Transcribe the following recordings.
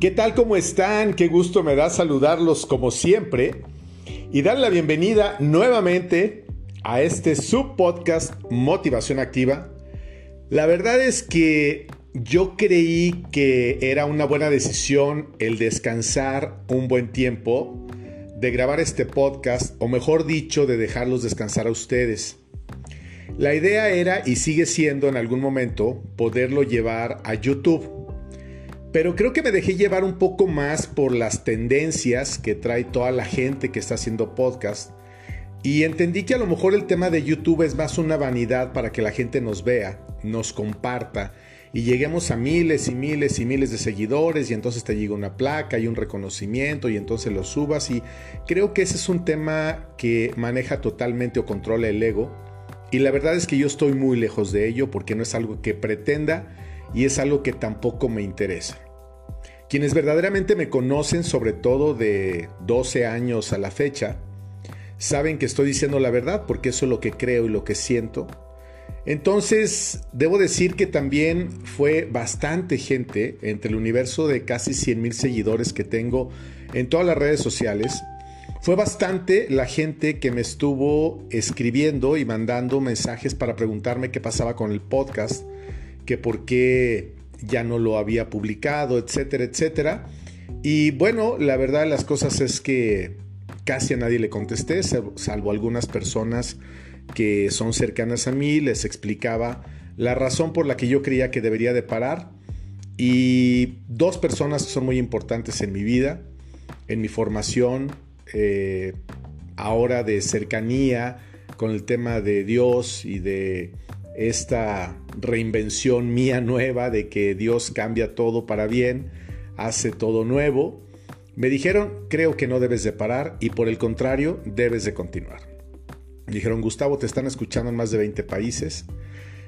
¿Qué tal? ¿Cómo están? Qué gusto me da saludarlos como siempre y dar la bienvenida nuevamente a este subpodcast Motivación Activa. La verdad es que yo creí que era una buena decisión el descansar un buen tiempo de grabar este podcast, o mejor dicho, de dejarlos descansar a ustedes. La idea era y sigue siendo en algún momento poderlo llevar a YouTube pero creo que me dejé llevar un poco más por las tendencias que trae toda la gente que está haciendo podcast. Y entendí que a lo mejor el tema de YouTube es más una vanidad para que la gente nos vea, nos comparta y lleguemos a miles y miles y miles de seguidores y entonces te llega una placa y un reconocimiento y entonces lo subas y creo que ese es un tema que maneja totalmente o controla el ego y la verdad es que yo estoy muy lejos de ello porque no es algo que pretenda y es algo que tampoco me interesa. Quienes verdaderamente me conocen, sobre todo de 12 años a la fecha, saben que estoy diciendo la verdad porque eso es lo que creo y lo que siento. Entonces, debo decir que también fue bastante gente entre el universo de casi 100 mil seguidores que tengo en todas las redes sociales. Fue bastante la gente que me estuvo escribiendo y mandando mensajes para preguntarme qué pasaba con el podcast, que por qué ya no lo había publicado, etcétera, etcétera. Y bueno, la verdad las cosas es que casi a nadie le contesté, salvo algunas personas que son cercanas a mí, les explicaba la razón por la que yo creía que debería de parar. Y dos personas son muy importantes en mi vida, en mi formación, eh, ahora de cercanía con el tema de Dios y de esta reinvención mía nueva de que Dios cambia todo para bien, hace todo nuevo, me dijeron, creo que no debes de parar y por el contrario, debes de continuar. Dijeron, Gustavo, te están escuchando en más de 20 países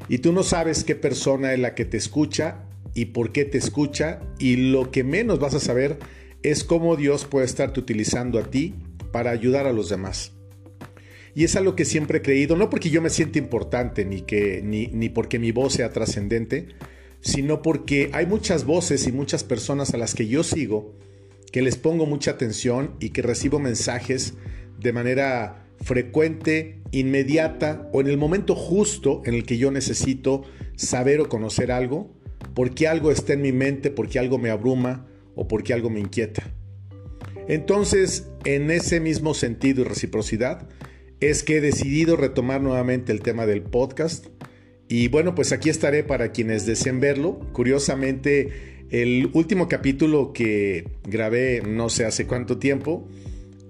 y tú no sabes qué persona es la que te escucha y por qué te escucha y lo que menos vas a saber es cómo Dios puede estarte utilizando a ti para ayudar a los demás. Y es algo que siempre he creído, no porque yo me sienta importante ni, que, ni, ni porque mi voz sea trascendente, sino porque hay muchas voces y muchas personas a las que yo sigo, que les pongo mucha atención y que recibo mensajes de manera frecuente, inmediata o en el momento justo en el que yo necesito saber o conocer algo, porque algo está en mi mente, porque algo me abruma o porque algo me inquieta. Entonces, en ese mismo sentido y reciprocidad, es que he decidido retomar nuevamente el tema del podcast. Y bueno, pues aquí estaré para quienes deseen verlo. Curiosamente, el último capítulo que grabé no sé hace cuánto tiempo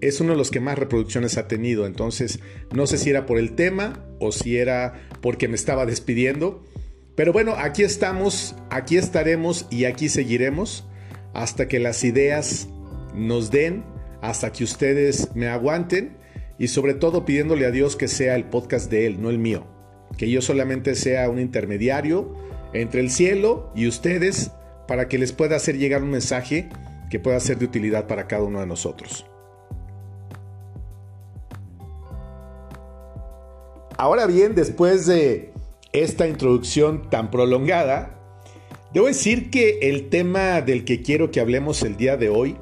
es uno de los que más reproducciones ha tenido. Entonces, no sé si era por el tema o si era porque me estaba despidiendo. Pero bueno, aquí estamos, aquí estaremos y aquí seguiremos hasta que las ideas nos den, hasta que ustedes me aguanten y sobre todo pidiéndole a Dios que sea el podcast de Él, no el mío. Que yo solamente sea un intermediario entre el cielo y ustedes para que les pueda hacer llegar un mensaje que pueda ser de utilidad para cada uno de nosotros. Ahora bien, después de esta introducción tan prolongada, debo decir que el tema del que quiero que hablemos el día de hoy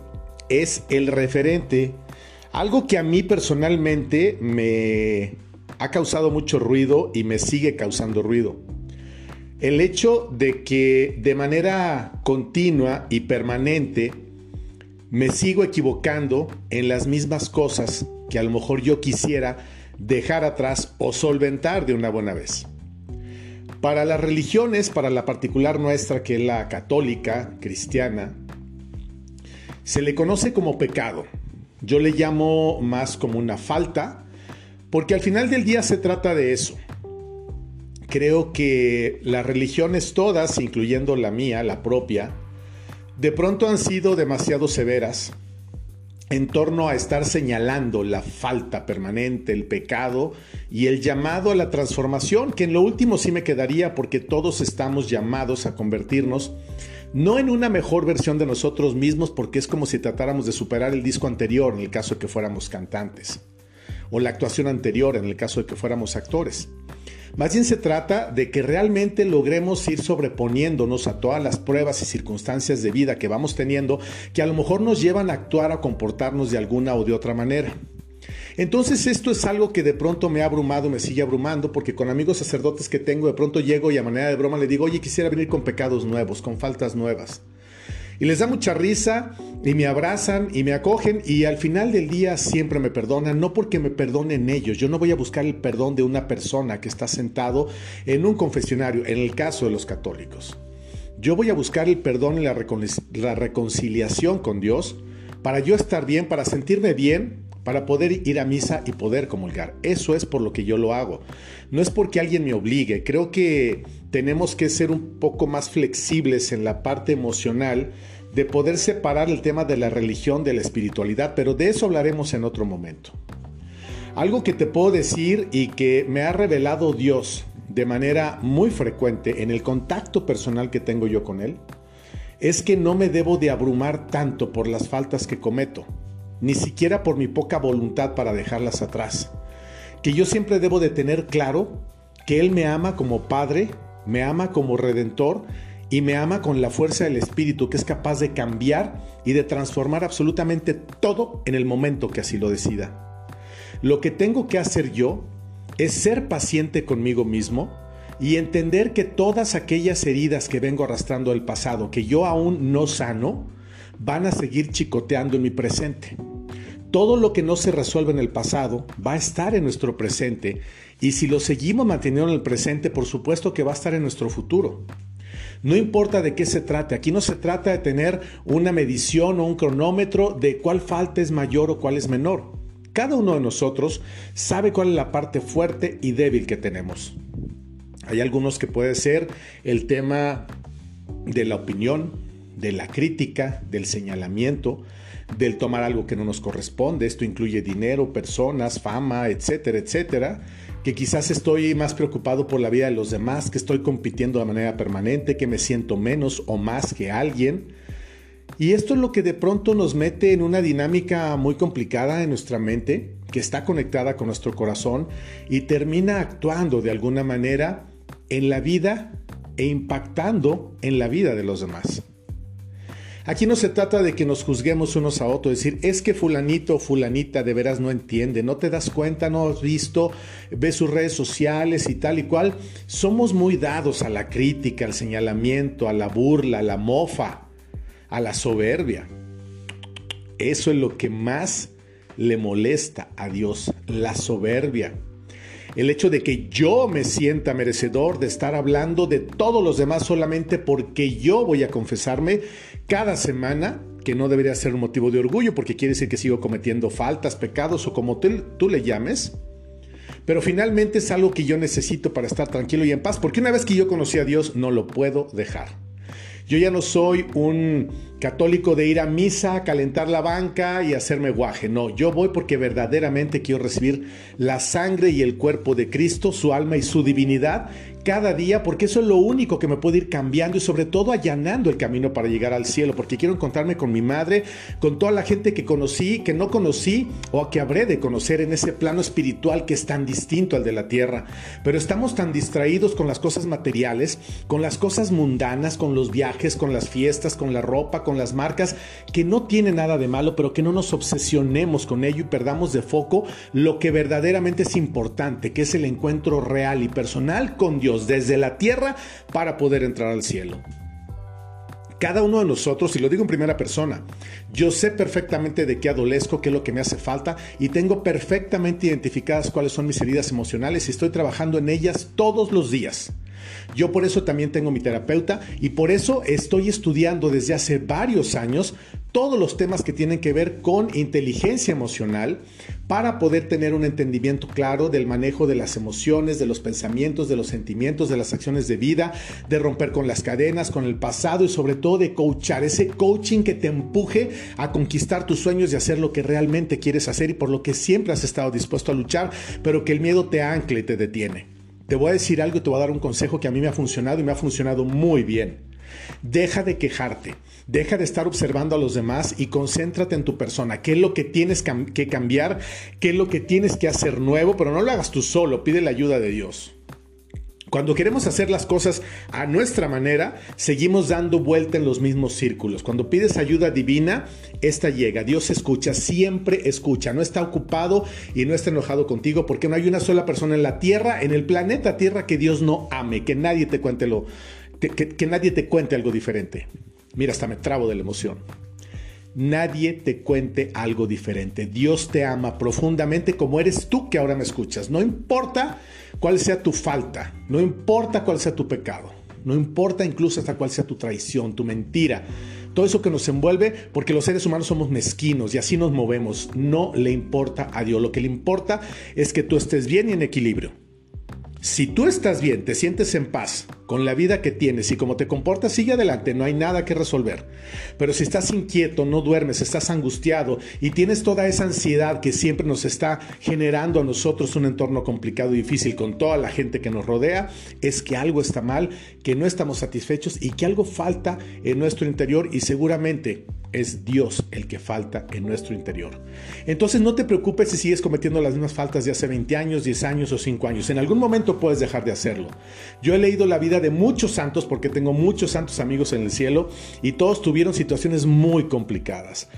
es el referente algo que a mí personalmente me ha causado mucho ruido y me sigue causando ruido. El hecho de que de manera continua y permanente me sigo equivocando en las mismas cosas que a lo mejor yo quisiera dejar atrás o solventar de una buena vez. Para las religiones, para la particular nuestra que es la católica, cristiana, se le conoce como pecado. Yo le llamo más como una falta, porque al final del día se trata de eso. Creo que las religiones todas, incluyendo la mía, la propia, de pronto han sido demasiado severas en torno a estar señalando la falta permanente, el pecado y el llamado a la transformación, que en lo último sí me quedaría porque todos estamos llamados a convertirnos no en una mejor versión de nosotros mismos porque es como si tratáramos de superar el disco anterior en el caso de que fuéramos cantantes, o la actuación anterior en el caso de que fuéramos actores, Más bien se trata de que realmente logremos ir sobreponiéndonos a todas las pruebas y circunstancias de vida que vamos teniendo que a lo mejor nos llevan a actuar o comportarnos de alguna o de otra manera. Entonces esto es algo que de pronto me ha abrumado, me sigue abrumando, porque con amigos sacerdotes que tengo, de pronto llego y a manera de broma le digo, oye, quisiera venir con pecados nuevos, con faltas nuevas. Y les da mucha risa y me abrazan y me acogen y al final del día siempre me perdonan, no porque me perdonen ellos, yo no voy a buscar el perdón de una persona que está sentado en un confesionario, en el caso de los católicos. Yo voy a buscar el perdón y la, la reconciliación con Dios para yo estar bien, para sentirme bien para poder ir a misa y poder comulgar. Eso es por lo que yo lo hago. No es porque alguien me obligue. Creo que tenemos que ser un poco más flexibles en la parte emocional de poder separar el tema de la religión de la espiritualidad, pero de eso hablaremos en otro momento. Algo que te puedo decir y que me ha revelado Dios de manera muy frecuente en el contacto personal que tengo yo con Él, es que no me debo de abrumar tanto por las faltas que cometo ni siquiera por mi poca voluntad para dejarlas atrás. Que yo siempre debo de tener claro que Él me ama como Padre, me ama como Redentor y me ama con la fuerza del Espíritu que es capaz de cambiar y de transformar absolutamente todo en el momento que así lo decida. Lo que tengo que hacer yo es ser paciente conmigo mismo y entender que todas aquellas heridas que vengo arrastrando del pasado, que yo aún no sano, van a seguir chicoteando en mi presente. Todo lo que no se resuelve en el pasado va a estar en nuestro presente y si lo seguimos manteniendo en el presente, por supuesto que va a estar en nuestro futuro. No importa de qué se trate, aquí no se trata de tener una medición o un cronómetro de cuál falta es mayor o cuál es menor. Cada uno de nosotros sabe cuál es la parte fuerte y débil que tenemos. Hay algunos que puede ser el tema de la opinión, de la crítica, del señalamiento, del tomar algo que no nos corresponde. Esto incluye dinero, personas, fama, etcétera, etcétera. Que quizás estoy más preocupado por la vida de los demás, que estoy compitiendo de manera permanente, que me siento menos o más que alguien. Y esto es lo que de pronto nos mete en una dinámica muy complicada en nuestra mente, que está conectada con nuestro corazón y termina actuando de alguna manera en la vida e impactando en la vida de los demás. Aquí no se trata de que nos juzguemos unos a otros, decir, es que fulanito o fulanita de veras no entiende, no te das cuenta, no has visto, ves sus redes sociales y tal y cual. Somos muy dados a la crítica, al señalamiento, a la burla, a la mofa, a la soberbia. Eso es lo que más le molesta a Dios, la soberbia el hecho de que yo me sienta merecedor de estar hablando de todos los demás solamente porque yo voy a confesarme cada semana, que no debería ser un motivo de orgullo porque quiere decir que sigo cometiendo faltas, pecados o como tú, tú le llames. Pero finalmente es algo que yo necesito para estar tranquilo y en paz, porque una vez que yo conocí a Dios no lo puedo dejar. Yo ya no soy un católico de ir a misa, calentar la banca y hacerme guaje. No, yo voy porque verdaderamente quiero recibir la sangre y el cuerpo de Cristo, su alma y su divinidad cada día, porque eso es lo único que me puede ir cambiando y sobre todo allanando el camino para llegar al cielo, porque quiero encontrarme con mi madre, con toda la gente que conocí, que no conocí o que habré de conocer en ese plano espiritual que es tan distinto al de la tierra. Pero estamos tan distraídos con las cosas materiales, con las cosas mundanas, con los viajes, con las fiestas, con la ropa, con las marcas, que no tiene nada de malo, pero que no nos obsesionemos con ello y perdamos de foco lo que verdaderamente es importante, que es el encuentro real y personal con Dios desde la tierra para poder entrar al cielo. Cada uno de nosotros, y lo digo en primera persona, yo sé perfectamente de qué adolezco, qué es lo que me hace falta y tengo perfectamente identificadas cuáles son mis heridas emocionales y estoy trabajando en ellas todos los días. Yo por eso también tengo mi terapeuta y por eso estoy estudiando desde hace varios años todos los temas que tienen que ver con inteligencia emocional para poder tener un entendimiento claro del manejo de las emociones, de los pensamientos, de los sentimientos, de las acciones de vida, de romper con las cadenas, con el pasado y sobre todo de coachar, ese coaching que te empuje a conquistar tus sueños y hacer lo que realmente quieres hacer y por lo que siempre has estado dispuesto a luchar, pero que el miedo te ancla y te detiene. Te voy a decir algo y te voy a dar un consejo que a mí me ha funcionado y me ha funcionado muy bien. Deja de quejarte, deja de estar observando a los demás y concéntrate en tu persona. ¿Qué es lo que tienes que cambiar? ¿Qué es lo que tienes que hacer nuevo? Pero no lo hagas tú solo, pide la ayuda de Dios. Cuando queremos hacer las cosas a nuestra manera, seguimos dando vuelta en los mismos círculos. Cuando pides ayuda divina, esta llega. Dios escucha, siempre escucha. No está ocupado y no está enojado contigo porque no hay una sola persona en la tierra, en el planeta Tierra, que Dios no ame, que nadie te cuente lo, que, que nadie te cuente algo diferente. Mira, hasta me trabo de la emoción nadie te cuente algo diferente. Dios te ama profundamente como eres tú que ahora me escuchas. No importa cuál sea tu falta, no importa cuál sea tu pecado, no importa incluso hasta cuál sea tu traición, tu mentira. Todo eso que nos envuelve, porque los seres humanos somos mezquinos y así nos movemos. No le importa a Dios. Lo que le importa es que tú estés bien y en equilibrio. Si tú estás bien, te sientes en paz con la vida que tienes y cómo te comportas, sigue adelante, no hay nada que resolver. Pero si estás inquieto, no duermes, estás angustiado y tienes toda esa ansiedad que siempre nos está generando a nosotros un entorno complicado y difícil con toda la gente que nos rodea, es que algo está mal, que no estamos satisfechos y que algo falta en nuestro interior y seguramente es Dios el que falta en nuestro interior. Entonces no te preocupes si sigues cometiendo las mismas faltas de hace 20 años, 10 años o 5 años. En algún momento puedes dejar de hacerlo. Yo he leído la vida de muchos santos porque tengo muchos santos amigos en el cielo y todos tuvieron situaciones muy complicadas.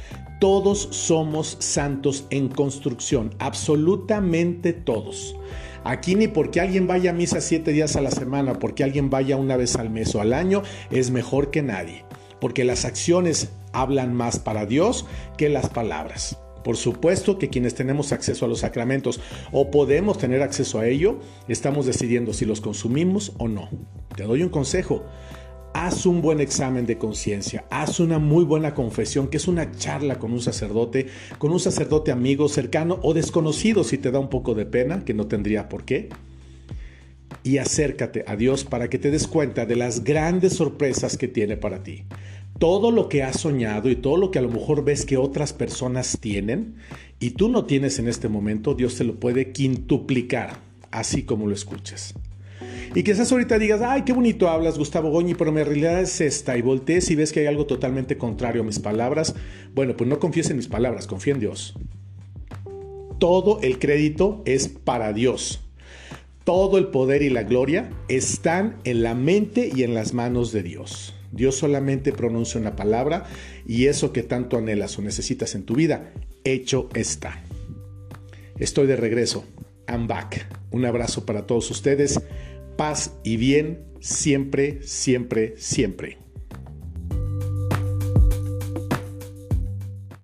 Todos somos santos en construcción, absolutamente todos. Aquí ni porque alguien vaya a misa siete días a la semana, porque alguien vaya una vez al mes o al año, es mejor que nadie porque las acciones hablan más para Dios que las palabras. Por supuesto que quienes tenemos acceso a los sacramentos o podemos tener acceso a ello, estamos decidiendo si los consumimos o no. Te doy un consejo. Haz un buen examen de conciencia, haz una muy buena confesión, que es una charla con un sacerdote, con un sacerdote amigo, cercano o desconocido si te da un poco de pena, que no tendría por qué. Y acércate a Dios para que te des cuenta de las grandes sorpresas que tiene para ti todo lo que has soñado y todo lo que a lo mejor ves que otras personas tienen y tú no tienes en este momento, Dios te lo puede quintuplicar, así como lo escuchas. Y quizás ahorita digas, ay, qué bonito hablas, Gustavo Goñi, pero mi realidad es esta, y voltees y ves que hay algo totalmente contrario a mis palabras. Bueno, pues no confíes en mis palabras, confía en Dios. Todo el crédito es para Dios. Todo el poder y la gloria están en la mente y en las manos de Dios. Dios solamente pronuncia una palabra y eso que tanto anhelas o necesitas en tu vida, hecho está. Estoy de regreso. I'm back. Un abrazo para todos ustedes. Paz y bien siempre, siempre, siempre.